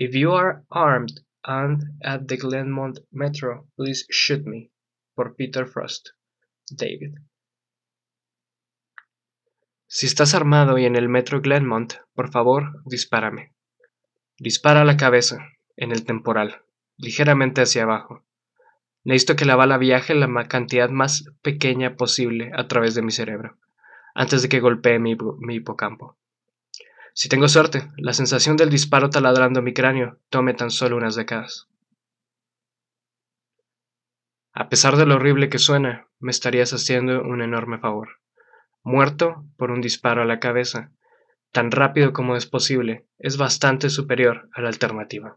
If you are armed and at the Glenmont Metro, please shoot me. Peter Frost. David. Si estás armado y en el metro Glenmont, por favor, dispárame. Dispara la cabeza, en el temporal, ligeramente hacia abajo. Necesito que la bala viaje la cantidad más pequeña posible a través de mi cerebro, antes de que golpee mi, hipocampo. Si tengo suerte, la sensación del disparo taladrando mi cráneo tome tan solo unas décadas. A pesar de lo horrible que suena, me estarías haciendo un enorme favor. Muerto por un disparo a la cabeza, tan rápido como es posible, es bastante superior a la alternativa.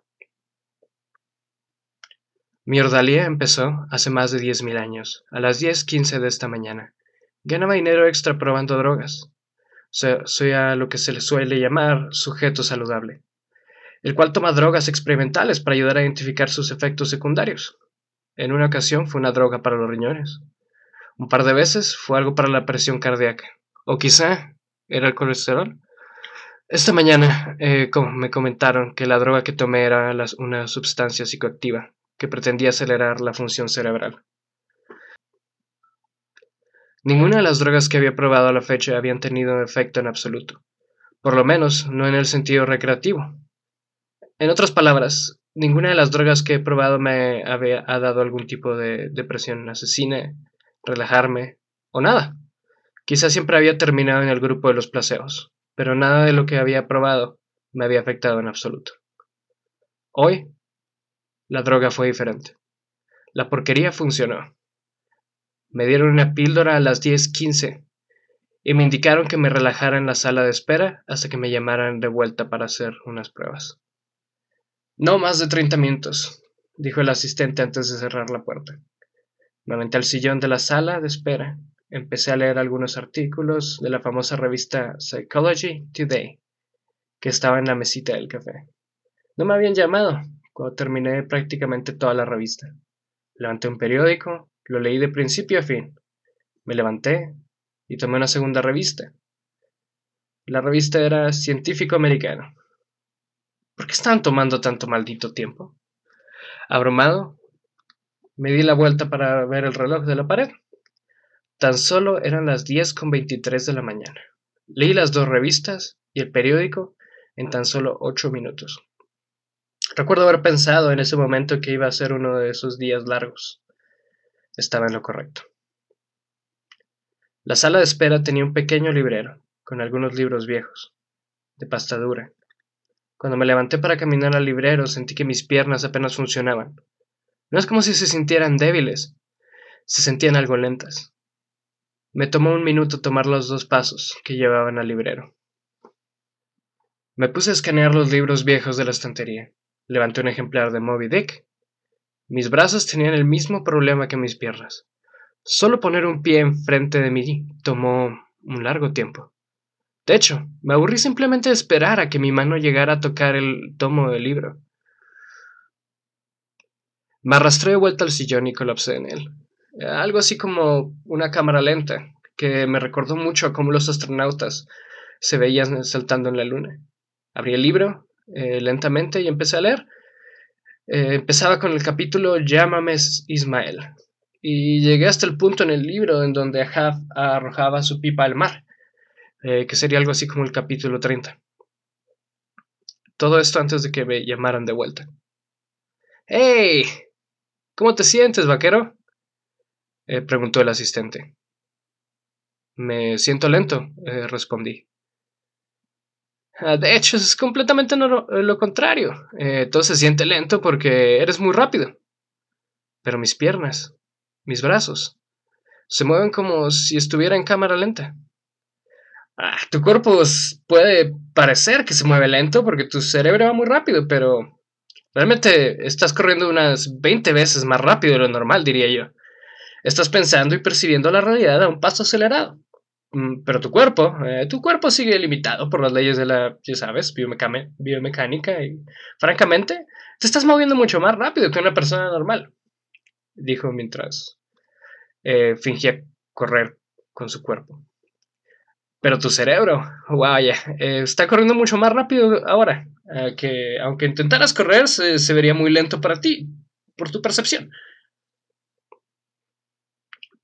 Mi ordalía empezó hace más de 10.000 años, a las 10.15 de esta mañana. Ganaba dinero extra probando drogas. Soy a lo que se le suele llamar sujeto saludable, el cual toma drogas experimentales para ayudar a identificar sus efectos secundarios. En una ocasión fue una droga para los riñones. Un par de veces fue algo para la presión cardíaca. O quizá era el colesterol. Esta mañana eh, me comentaron que la droga que tomé era una sustancia psicoactiva que pretendía acelerar la función cerebral. Ninguna de las drogas que había probado a la fecha habían tenido efecto en absoluto, por lo menos no en el sentido recreativo. En otras palabras, ninguna de las drogas que he probado me había, ha dado algún tipo de depresión asesina, relajarme o nada. Quizás siempre había terminado en el grupo de los placeos, pero nada de lo que había probado me había afectado en absoluto. Hoy la droga fue diferente. La porquería funcionó. Me dieron una píldora a las 10:15 y me indicaron que me relajara en la sala de espera hasta que me llamaran de vuelta para hacer unas pruebas. No más de 30 minutos, dijo el asistente antes de cerrar la puerta. Me aventé al sillón de la sala de espera. Empecé a leer algunos artículos de la famosa revista Psychology Today, que estaba en la mesita del café. No me habían llamado, cuando terminé prácticamente toda la revista. Levanté un periódico, lo leí de principio a fin. Me levanté y tomé una segunda revista. La revista era Científico Americano. ¿Por qué estaban tomando tanto maldito tiempo? Abrumado, me di la vuelta para ver el reloj de la pared. Tan solo eran las 10 con 23 de la mañana. Leí las dos revistas y el periódico en tan solo 8 minutos. Recuerdo haber pensado en ese momento que iba a ser uno de esos días largos. Estaba en lo correcto. La sala de espera tenía un pequeño librero, con algunos libros viejos, de pasta dura. Cuando me levanté para caminar al librero sentí que mis piernas apenas funcionaban. No es como si se sintieran débiles, se sentían algo lentas. Me tomó un minuto tomar los dos pasos que llevaban al librero. Me puse a escanear los libros viejos de la estantería. Levanté un ejemplar de Moby Dick. Mis brazos tenían el mismo problema que mis piernas. Solo poner un pie enfrente de mí tomó un largo tiempo. De hecho, me aburrí simplemente de esperar a que mi mano llegara a tocar el tomo del libro. Me arrastré de vuelta al sillón y colapsé en él. Algo así como una cámara lenta, que me recordó mucho a cómo los astronautas se veían saltando en la luna. Abrí el libro eh, lentamente y empecé a leer. Eh, empezaba con el capítulo Llámame Ismael. Y llegué hasta el punto en el libro en donde Ahab arrojaba su pipa al mar, eh, que sería algo así como el capítulo 30. Todo esto antes de que me llamaran de vuelta. ¡Hey! ¿Cómo te sientes, vaquero? preguntó el asistente. Me siento lento, respondí. Ah, de hecho, es completamente lo, contrario. Eh, todo se siente lento porque eres muy rápido. Pero mis piernas, mis brazos, se mueven como si estuviera en cámara lenta. Ah, tu cuerpo puede parecer que se mueve lento porque tu cerebro va muy rápido, pero realmente estás corriendo unas 20 veces más rápido de lo normal, diría yo. Estás pensando y percibiendo la realidad a un paso acelerado. Mm, pero tu cuerpo, eh, tu cuerpo sigue limitado por las leyes de la, ya sabes, biomecánica y francamente te estás moviendo mucho más rápido que una persona normal, dijo mientras eh, fingía correr con su cuerpo. Pero tu cerebro, vaya, eh, está corriendo mucho más rápido ahora, que aunque intentaras correr, se, vería muy lento para ti, por tu percepción.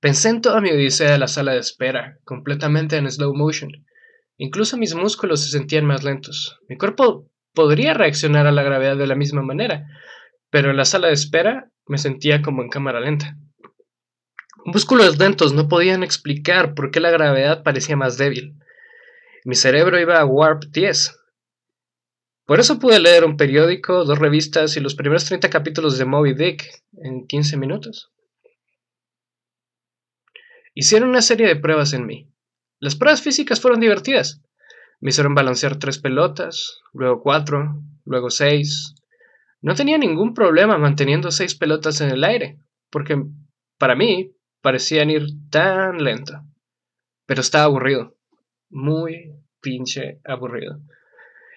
Pensé en toda mi odisea de la sala de espera, completamente en slow motion. Incluso mis músculos se sentían más lentos. Mi cuerpo podría reaccionar a la gravedad de la misma manera, pero en la sala de espera me sentía como en cámara lenta. Músculos lentos no podían explicar por qué la gravedad parecía más débil. Mi cerebro iba a Warp 10. Por eso pude leer un periódico, dos revistas y los primeros 30 capítulos de Moby Dick en 15 minutos. Hicieron una serie de pruebas en mí. Las pruebas físicas fueron divertidas. Me hicieron balancear tres pelotas, luego cuatro, luego seis. No tenía ningún problema manteniendo seis pelotas en el aire, porque para mí parecían ir tan lento. Pero estaba aburrido muy pinche aburrido.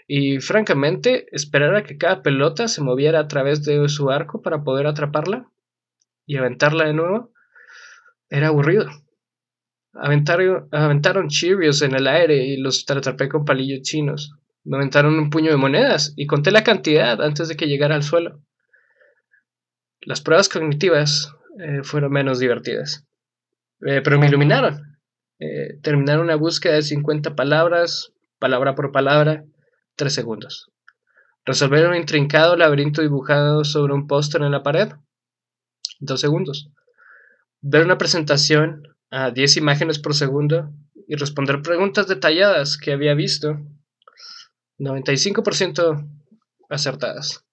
Y francamente, esperar a que cada pelota se moviera a través de su arco para poder atraparla y aventarla de nuevo era aburrido. Aventaron, aventaron Cheerios en el aire y los atrapé con palillos chinos. Me aventaron un puño de monedas y conté la cantidad antes de que llegara al suelo. Las pruebas cognitivas eh, fueron menos divertidas, eh, pero me iluminaron. Eh, terminar una búsqueda de 50 palabras, palabra por palabra, 3 segundos. Resolver un intrincado laberinto dibujado sobre un póster en la pared, 2 segundos. Ver una presentación a 10 imágenes por segundo y responder preguntas detalladas que había visto, 95% acertadas.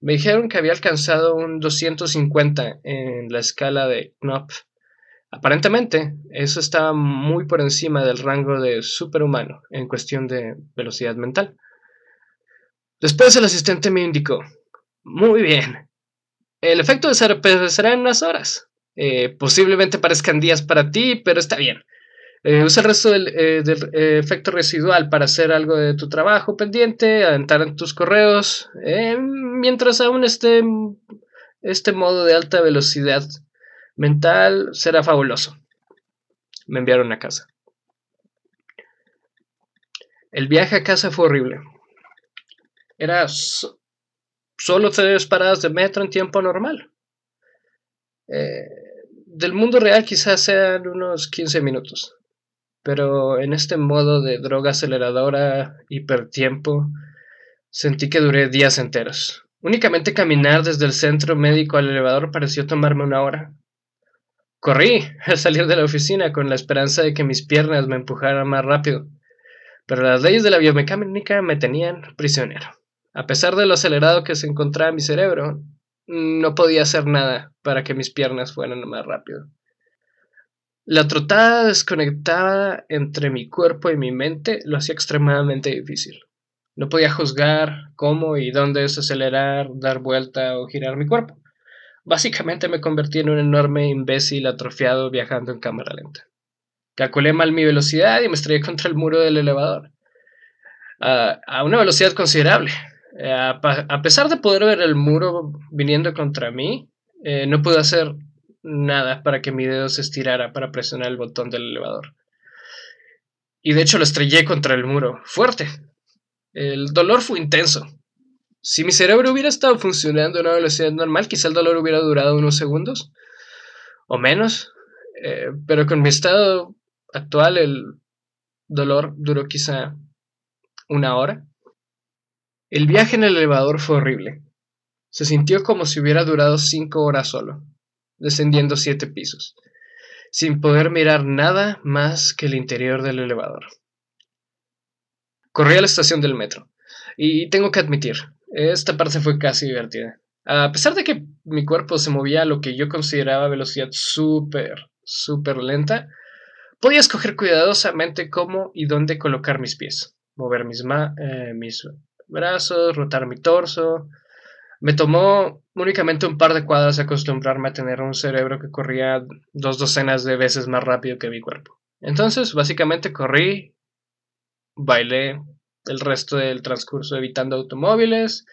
Me dijeron que había alcanzado un 250 en la escala de Knopf Aparentemente, eso estaba muy por encima del rango de superhumano en cuestión de velocidad mental. Después el asistente me indicó, muy bien, el efecto desaparecerá en unas horas. Eh, posiblemente parezcan días para ti, pero está bien. Eh, usa el resto del, eh, efecto residual para hacer algo de tu trabajo pendiente, adentar en tus correos, mientras aún esté este modo de alta velocidad mental será fabuloso. Me enviaron a casa. El viaje a casa fue horrible. Era solo tres paradas de metro en tiempo normal. Eh, del mundo real quizás sean unos 15 minutos. Pero en este modo de droga aceleradora, hipertiempo, sentí que duré días enteros. Únicamente caminar desde el centro médico al elevador pareció tomarme una hora. Corrí al salir de la oficina con la esperanza de que mis piernas me empujaran más rápido, pero las leyes de la biomecánica me tenían prisionero. A pesar de lo acelerado que se encontraba mi cerebro, no podía hacer nada para que mis piernas fueran más rápido. La trotada desconectada entre mi cuerpo y mi mente lo hacía extremadamente difícil. No podía juzgar cómo y dónde desacelerar, dar vuelta o girar mi cuerpo. Básicamente me convertí en un enorme imbécil atrofiado viajando en cámara lenta. Calculé mal mi velocidad y me estrellé contra el muro del elevador. a una velocidad considerable. Eh, a, pesar de poder ver el muro viniendo contra mí, eh, no pude hacer nada para que mi dedo se estirara para presionar el botón del elevador. Y de hecho lo estrellé contra el muro, fuerte. El dolor fue intenso. Si mi cerebro hubiera estado funcionando a una velocidad normal, quizá el dolor hubiera durado unos segundos o menos, eh, pero con mi estado actual el dolor duró quizá una hora. El viaje en el elevador fue horrible. Se sintió como si hubiera durado cinco horas solo, descendiendo siete pisos, sin poder mirar nada más que el interior del elevador. Corrí a la estación del metro, y tengo que admitir, esta parte fue casi divertida. A pesar de que mi cuerpo se movía a lo que yo consideraba velocidad súper, súper lenta, podía escoger cuidadosamente cómo y dónde colocar mis pies, mover mis, eh, mis brazos, rotar mi torso. Me tomó únicamente un par de cuadras acostumbrarme a tener un cerebro que corría dos docenas de veces más rápido que mi cuerpo. Entonces, básicamente corrí, bailé, el resto del transcurso evitando automóviles,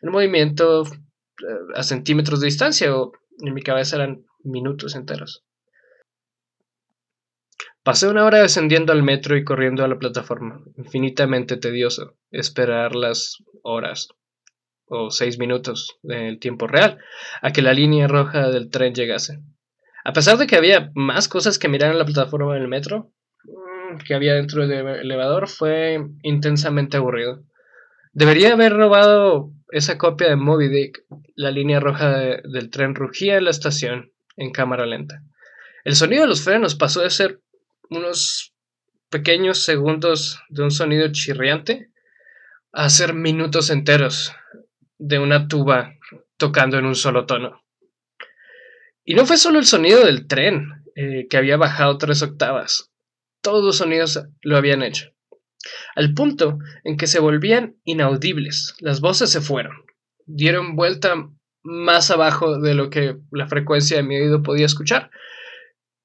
el movimiento eh, a centímetros de distancia o en mi cabeza eran minutos enteros. Pasé una hora descendiendo al metro y corriendo a la plataforma. Infinitamente tedioso esperar las horas o seis minutos del tiempo real a que la línea roja del tren llegase. A pesar de que había más cosas que mirar en la plataforma del metro mm, que había dentro del elevador, fue intensamente aburrido. Debería haber robado esa copia de Moby Dick. La línea roja del tren rugía en la estación en cámara lenta. El sonido de los frenos pasó de ser unos pequeños segundos de un sonido chirriante a ser minutos enteros de una tuba tocando en un solo tono. Y no fue solo el sonido del tren, eh, que había bajado tres octavas. Todos los sonidos lo habían hecho. Al punto en que se volvían inaudibles. Las voces se fueron. Dieron vuelta más abajo de lo que la frecuencia de mi oído podía escuchar.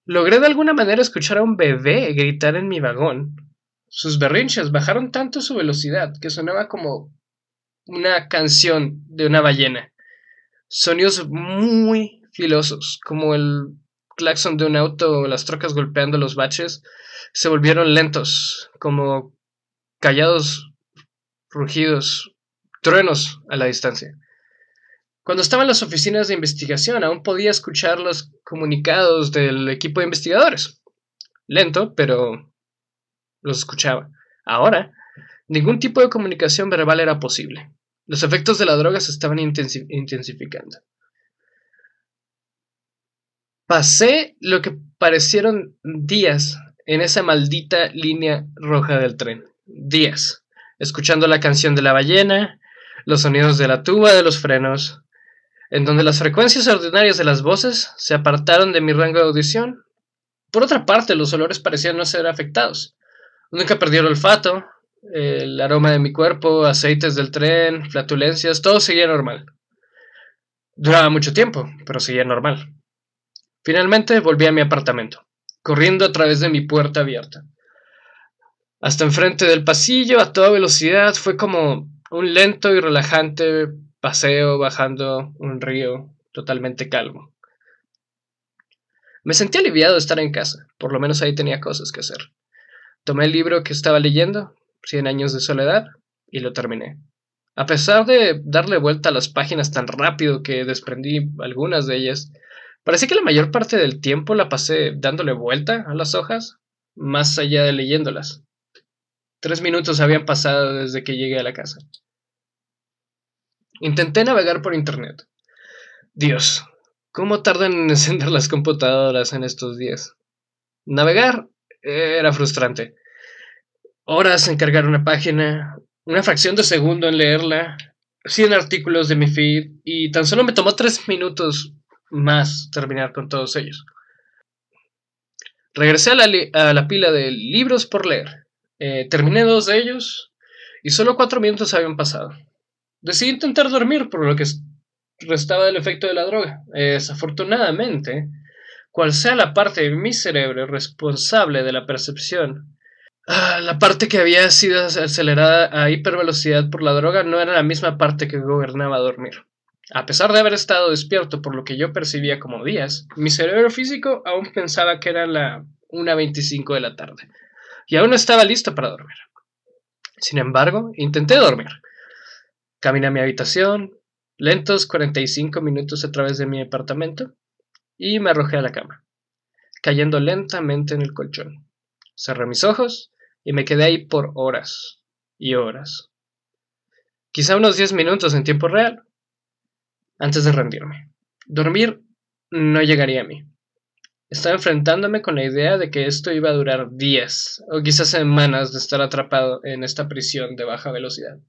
Logré de alguna manera escuchar a un bebé gritar en mi vagón. Sus berrinches bajaron tanto su velocidad que sonaba como una canción de una ballena. Sonidos muy filosos, como el claxon de un auto o las trocas golpeando los baches, se volvieron lentos, como callados rugidos, truenos a la distancia. Cuando estaba en las oficinas de investigación, aún podía escuchar los comunicados del equipo de investigadores. Lento, pero los escuchaba. Ahora, ningún tipo de comunicación verbal era posible. Los efectos de la droga se estaban intensificando. Pasé lo que parecieron días en esa maldita línea roja del tren. Días. Escuchando la canción de la ballena, los sonidos de la tuba de los frenos, en donde las frecuencias ordinarias de las voces se apartaron de mi rango de audición. Por otra parte, los olores parecían no ser afectados. Nunca perdí el olfato, el aroma de mi cuerpo, aceites del tren, flatulencias, todo seguía normal. Duraba mucho tiempo, pero seguía normal. Finalmente volví a mi apartamento, corriendo a través de mi puerta abierta. Hasta enfrente del pasillo, a toda velocidad, fue como un lento y relajante paseo bajando un río totalmente calmo. Me sentí aliviado de estar en casa, por lo menos ahí tenía cosas que hacer. Tomé el libro que estaba leyendo, Cien años de soledad, y lo terminé. A pesar de darle vuelta a las páginas tan rápido que desprendí algunas de ellas, parece que la mayor parte del tiempo la pasé dándole vuelta a las hojas, más allá de leyéndolas. Tres minutos habían pasado desde que llegué a la casa. Intenté navegar por internet. Dios, ¿cómo tardan en encender las computadoras en estos días? Navegar era frustrante. Horas en cargar una página, una fracción de segundo en leerla, 100 artículos de mi feed y tan solo me tomó tres minutos más terminar con todos ellos. Regresé a la, pila de libros por leer. Eh, terminé dos de ellos y solo cuatro minutos habían pasado. Decidí intentar dormir por lo que restaba del efecto de la droga. Desafortunadamente, cual sea la parte de mi cerebro responsable de la percepción, ah, la parte que había sido acelerada a hipervelocidad por la droga no era la misma parte que gobernaba dormir. A pesar de haber estado despierto por lo que yo percibía como días, mi cerebro físico aún pensaba que era la 1.25 de la tarde y aún no estaba listo para dormir. Sin embargo, intenté dormir. Caminé a mi habitación, lentos 45 minutos a través de mi apartamento, y me arrojé a la cama, cayendo lentamente en el colchón. Cerré mis ojos y me quedé ahí por horas y horas. Quizá unos 10 minutos en tiempo real, antes de rendirme. Dormir no llegaría a mí. Estaba enfrentándome con la idea de que esto iba a durar días o quizás semanas de estar atrapado en esta prisión de baja velocidad.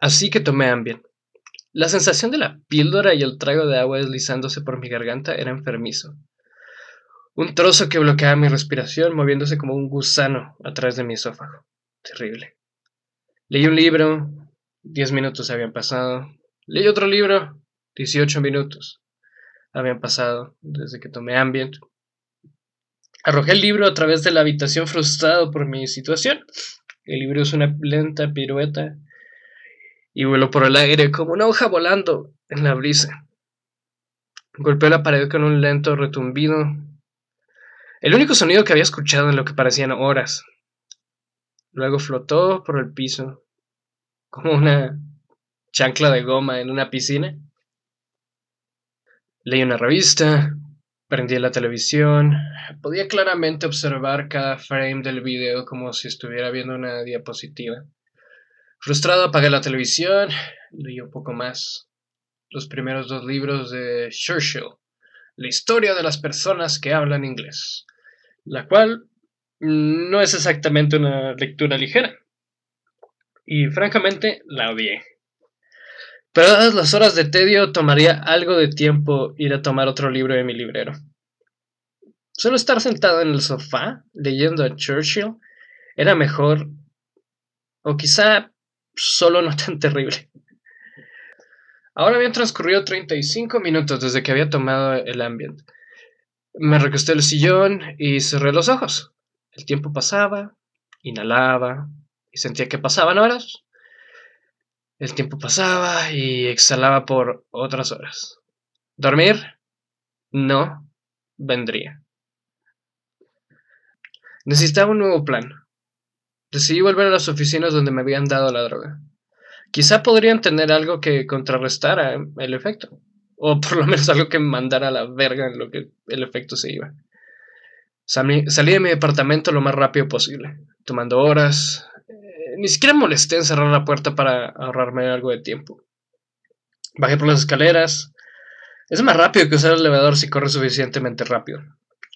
Así que tomé Ambien. La sensación de la píldora y el trago de agua deslizándose por mi garganta era enfermizo. Un trozo que bloqueaba mi respiración moviéndose como un gusano a través de mi esófago. Terrible. Leí un libro, diez minutos habían pasado. Leí otro libro, dieciocho minutos habían pasado desde que tomé Ambient. Arrojé el libro a través de la habitación frustrado por mi situación. El libro es una lenta pirueta y voló por el aire como una hoja volando en la brisa. Golpeó la pared con un lento retumbido El único sonido que había escuchado en lo que parecían horas. Luego flotó por el piso, como una chancla de goma en una piscina. Leí una revista, prendí la televisión, podía claramente observar cada frame del video como si estuviera viendo una diapositiva. Frustrado apagué la televisión, leí un poco más. Los primeros dos libros de Churchill, La historia de las personas que hablan inglés la cual no es exactamente una lectura ligera. Y francamente la odié. Pero dadas las horas de tedio, tomaría algo de tiempo ir a tomar otro libro de mi librero. Solo estar sentado en el sofá leyendo a Churchill era mejor, o quizá solo no tan terrible. Ahora habían transcurrido 35 minutos desde que había tomado el ambiente. Me recosté el sillón y cerré los ojos. El tiempo pasaba, inhalaba y sentía que pasaban horas. El tiempo pasaba y exhalaba por otras horas. ¿Dormir? No, vendría. Necesitaba un nuevo plan. Decidí volver a las oficinas donde me habían dado la droga. Quizá podrían tener algo que contrarrestara el efecto. O por lo menos algo que mandara a la verga en lo que el efecto se iba. Salí, de mi departamento lo más rápido posible, tomando horas. Eh, ni siquiera molesté en cerrar la puerta para ahorrarme algo de tiempo. Bajé por las escaleras. Es más rápido que usar el elevador si corre suficientemente rápido.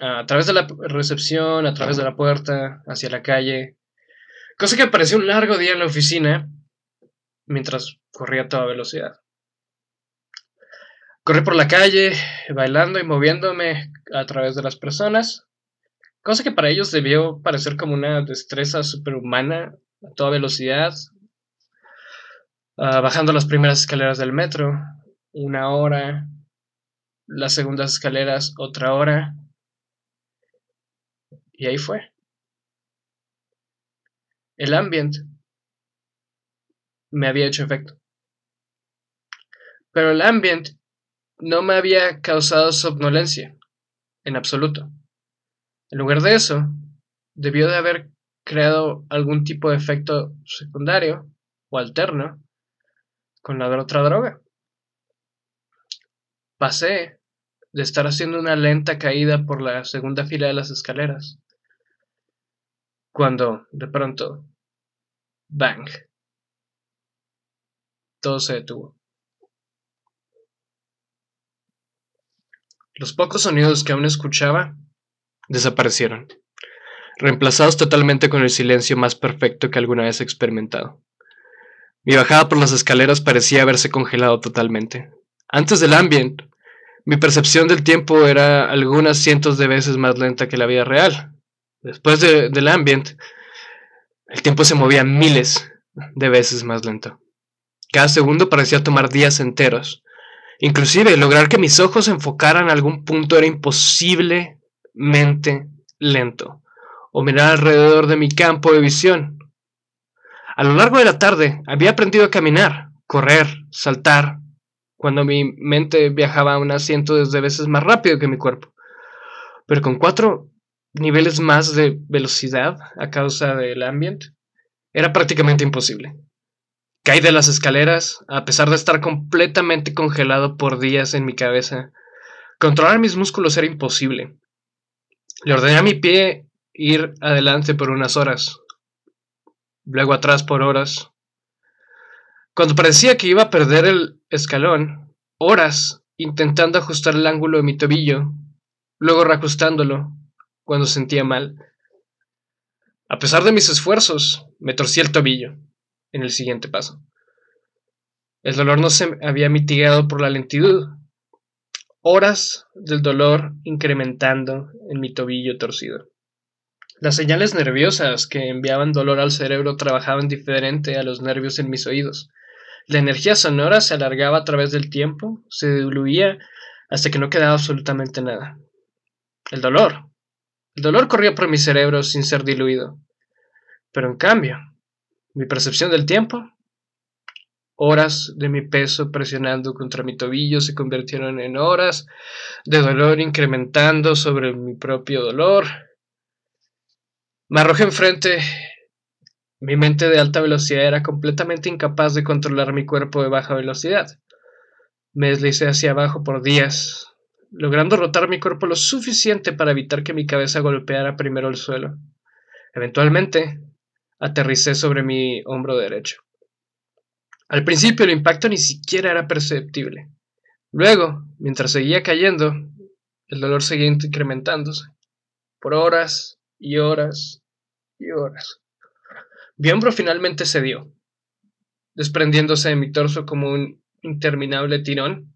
A través de la recepción, a través de la puerta, hacia la calle. Cosa que pareció un largo día en la oficina mientras corría a toda velocidad. Corrí por la calle, bailando y moviéndome a través de las personas, cosa que para ellos debió parecer como una destreza superhumana a toda velocidad, ah, bajando las primeras escaleras del metro, una hora, las segundas escaleras otra hora, y ahí fue. El ambiente me había hecho efecto. Pero el ambiente no me había causado somnolencia, en absoluto. En lugar de eso, debió de haber creado algún tipo de efecto secundario o alterno con la otra droga. Pasé de estar haciendo una lenta caída por la segunda fila de las escaleras, cuando de pronto, bang, todo se detuvo. Los pocos sonidos que aún escuchaba desaparecieron, reemplazados totalmente con el silencio más perfecto que alguna vez he experimentado. Mi bajada por las escaleras parecía haberse congelado totalmente. Antes del ambient, mi percepción del tiempo era algunas cientos de veces más lenta que la vida real. Después del ambient, el tiempo se movía miles de veces más lento. Cada segundo parecía tomar días enteros, Inclusive lograr que mis ojos enfocaran a algún punto era imposiblemente lento, o mirar alrededor de mi campo de visión. A lo largo de la tarde había aprendido a caminar, correr, saltar, cuando mi mente viajaba unas cientos de veces más rápido que mi cuerpo. Pero con cuatro niveles más de velocidad a causa del ambiente, era prácticamente imposible. Caí de las escaleras, a pesar de estar completamente congelado por días en mi cabeza. Controlar mis músculos era imposible. Le ordené a mi pie ir adelante por unas horas, luego atrás por horas. Cuando parecía que iba a perder el escalón, horas intentando ajustar el ángulo de mi tobillo, luego reajustándolo cuando sentía mal. A pesar de mis esfuerzos, me torcí el tobillo en el siguiente paso. El dolor no se había mitigado por la lentitud. Horas del dolor incrementando en mi tobillo torcido. Las señales nerviosas que enviaban dolor al cerebro trabajaban diferente a los nervios en mis oídos. La energía sonora se alargaba a través del tiempo, se diluía hasta que no quedaba absolutamente nada. El dolor. El dolor corría por mi cerebro sin ser diluido. Pero en cambio, mi percepción del tiempo Horas de mi peso presionando contra mi tobillo se convirtieron en horas de dolor incrementando sobre mi propio dolor. Me arrojé enfrente. Mi mente de alta velocidad era completamente incapaz de controlar mi cuerpo de baja velocidad. Me deslicé hacia abajo por días, logrando rotar mi cuerpo lo suficiente para evitar que mi cabeza golpeara primero el suelo. Eventualmente, aterricé sobre mi hombro derecho. Al principio el impacto ni siquiera era perceptible. Luego, mientras seguía cayendo, el dolor seguía incrementándose. Por horas y horas y horas. Mi hombro finalmente cedió, desprendiéndose de mi torso como un interminable tirón.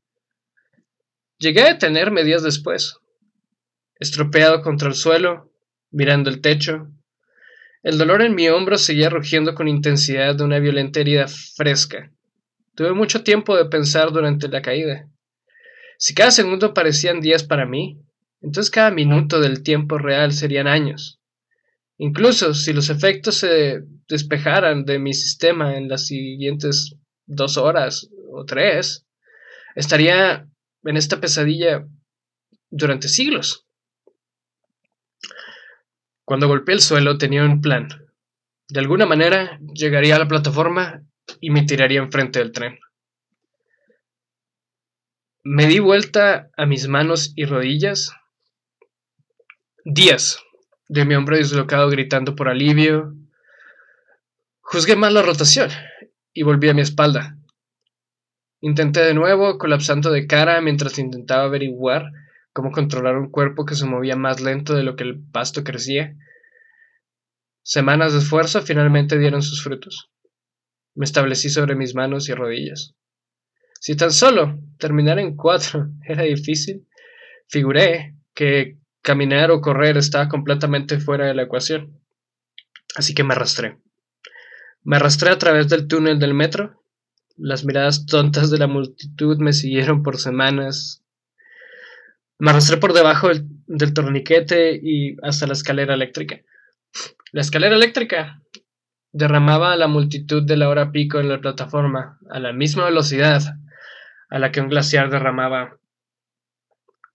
Llegué a detenerme días después, estropeado contra el suelo, mirando el techo, el dolor en mi hombro seguía rugiendo con intensidad de una violenta herida fresca. Tuve mucho tiempo de pensar durante la caída. Si cada segundo parecían días para mí, entonces cada minuto del tiempo real serían años. Incluso si los efectos se despejaran de mi sistema en las siguientes dos horas o tres, estaría en esta pesadilla durante siglos. Cuando golpeé el suelo tenía un plan. De alguna manera llegaría a la plataforma y me tiraría enfrente del tren. Me di vuelta a mis manos y rodillas. Días de mi hombro dislocado gritando por alivio. Juzgué mal la rotación y volví a mi espalda. Intenté de nuevo, colapsando de cara mientras intentaba averiguar cómo controlar un cuerpo que se movía más lento de lo que el pasto crecía. Semanas de esfuerzo finalmente dieron sus frutos. Me establecí sobre mis manos y rodillas. Si tan solo terminar en cuatro era difícil, figuré que caminar o correr estaba completamente fuera de la ecuación. Así que me arrastré. Me arrastré a través del túnel del metro. Las miradas tontas de la multitud me siguieron por semanas me arrastré por debajo del, torniquete y hasta la escalera eléctrica. La escalera eléctrica derramaba a la multitud de la hora pico en la plataforma a la misma velocidad a la que un glaciar derramaba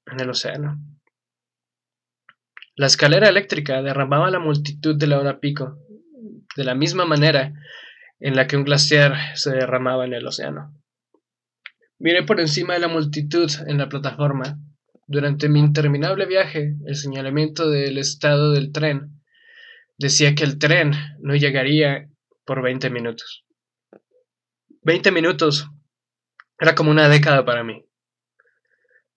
en el océano. La escalera eléctrica derramaba a la multitud de la hora pico de la misma manera en la que un glaciar se derramaba en el océano. Miré por encima de la multitud en la plataforma durante mi interminable viaje, el señalamiento del estado del tren decía que el tren no llegaría por 20 minutos. 20 minutos era como una década para mí.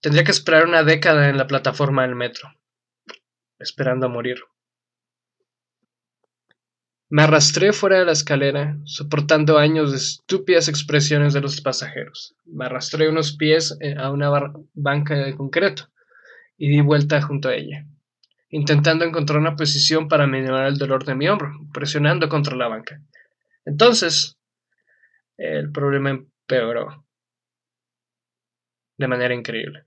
Tendría que esperar una década en la plataforma del metro, esperando a morir. Me arrastré fuera de la escalera, soportando años de estúpidas expresiones de los pasajeros. Me arrastré unos pies eh, a una banca de concreto y di vuelta junto a ella, intentando encontrar una posición para minorar el dolor de mi hombro, presionando contra la banca. Entonces, el problema empeoró de manera increíble.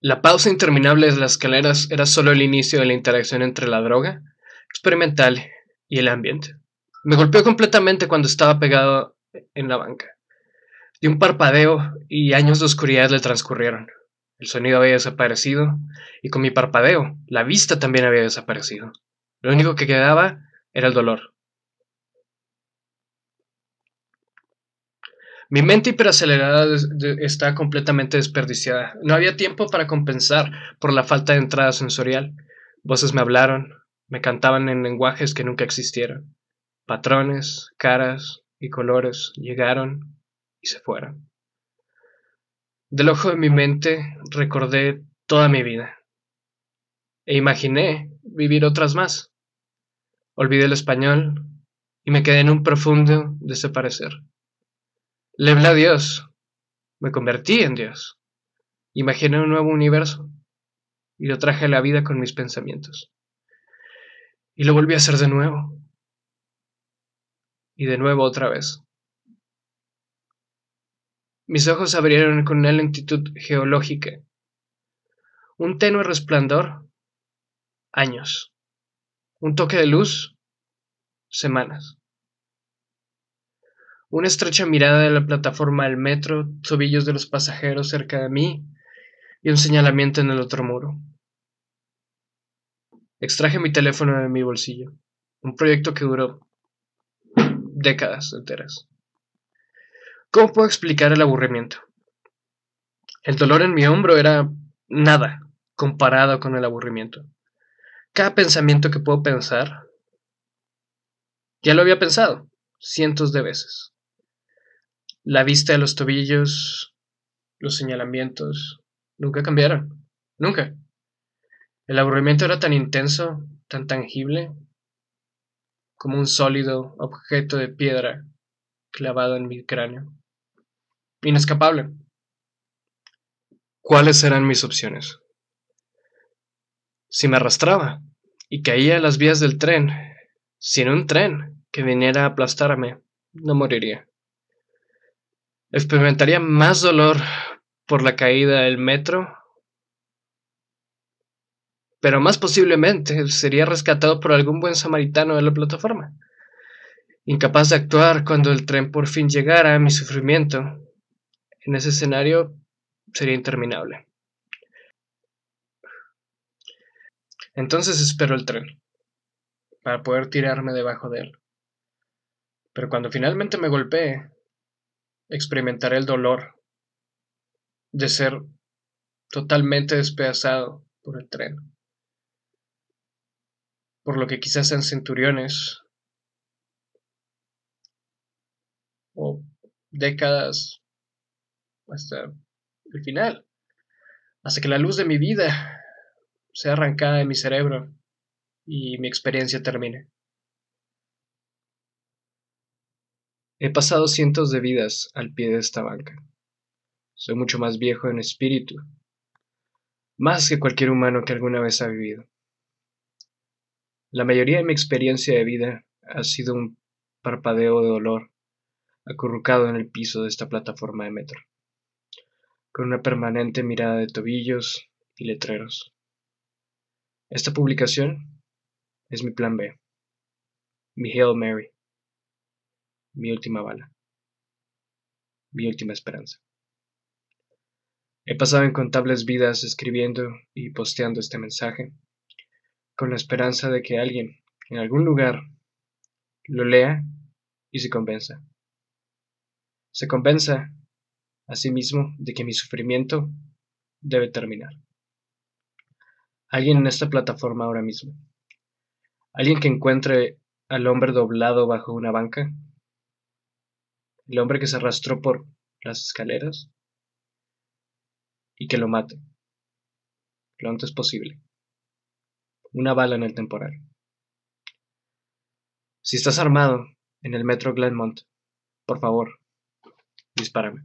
La pausa interminable de las escaleras era solo el inicio de la interacción entre la droga experimental y el ambiente. Me golpeó completamente cuando estaba pegado en la banca. De un parpadeo y años de oscuridad le transcurrieron. El sonido había desaparecido y con mi parpadeo la vista también había desaparecido. Lo único que quedaba era el dolor. Mi mente hiperacelerada estaba completamente desperdiciada. No había tiempo para compensar por la falta de entrada sensorial. Voces me hablaron, me cantaban en lenguajes que nunca existieron. Patrones, caras y colores llegaron y se fueron. Del ojo de mi mente recordé toda mi vida e imaginé vivir otras más. Olvidé el español y me quedé en un profundo desaparecer. Le hablé a Dios, me convertí en Dios, imaginé un nuevo universo y lo traje a la vida con mis pensamientos. Y lo volví a hacer de nuevo. Y de nuevo otra vez. Mis ojos abrieron con una lentitud geológica. Un tenue resplandor. Años. Un toque de luz. Semanas. una estrecha mirada de la plataforma del metro, tobillos de los pasajeros cerca de mí y un señalamiento en el otro muro. Extraje mi teléfono de mi bolsillo, un proyecto que duró décadas enteras. ¿Cómo puedo explicar el aburrimiento? El dolor en mi hombro era nada comparado con el aburrimiento. Cada pensamiento que puedo pensar, ya lo había pensado cientos de veces. La vista de los tobillos, los señalamientos, nunca cambiaron. Nunca. El aburrimiento era tan intenso, tan tangible, como un sólido objeto de piedra clavado en mi cráneo. Inescapable. ¿Cuáles eran mis opciones? Si me arrastraba y caía a las vías del tren, sin un tren que viniera a aplastarme, no moriría. Experimentaría más dolor por la caída del metro, pero más posiblemente sería rescatado por algún buen samaritano de la plataforma. Incapaz de actuar cuando el tren por fin llegara, mi sufrimiento en ese escenario sería interminable. Entonces espero el tren, para poder tirarme debajo de él. Pero cuando finalmente me golpee, experimentaré el dolor de ser totalmente despedazado por el tren. Por lo que quizás sean centuriones o décadas hasta el final, hasta que la luz de mi vida sea arrancada de mi cerebro y mi experiencia termine. He pasado cientos de vidas al pie de esta banca. Soy mucho más viejo en espíritu, más que cualquier humano que alguna vez ha vivido. La mayoría de mi experiencia de vida ha sido un parpadeo de dolor acurrucado en el piso de esta plataforma de metro, con una permanente mirada de tobillos y letreros. Esta publicación es mi plan B, mi Hail Mary, mi última bala, mi última esperanza. He pasado incontables vidas escribiendo y posteando este mensaje, con la esperanza de que alguien, en algún lugar, lo lea y se convenza. Se convenza a sí mismo de que mi sufrimiento debe terminar. Alguien en esta plataforma ahora mismo. Alguien que encuentre al hombre doblado bajo una banca. El hombre que se arrastró por las escaleras. Y que lo mate. Lo antes posible. Una bala en el temporal. Si estás armado en el metro Glenmont, por favor, dispárame.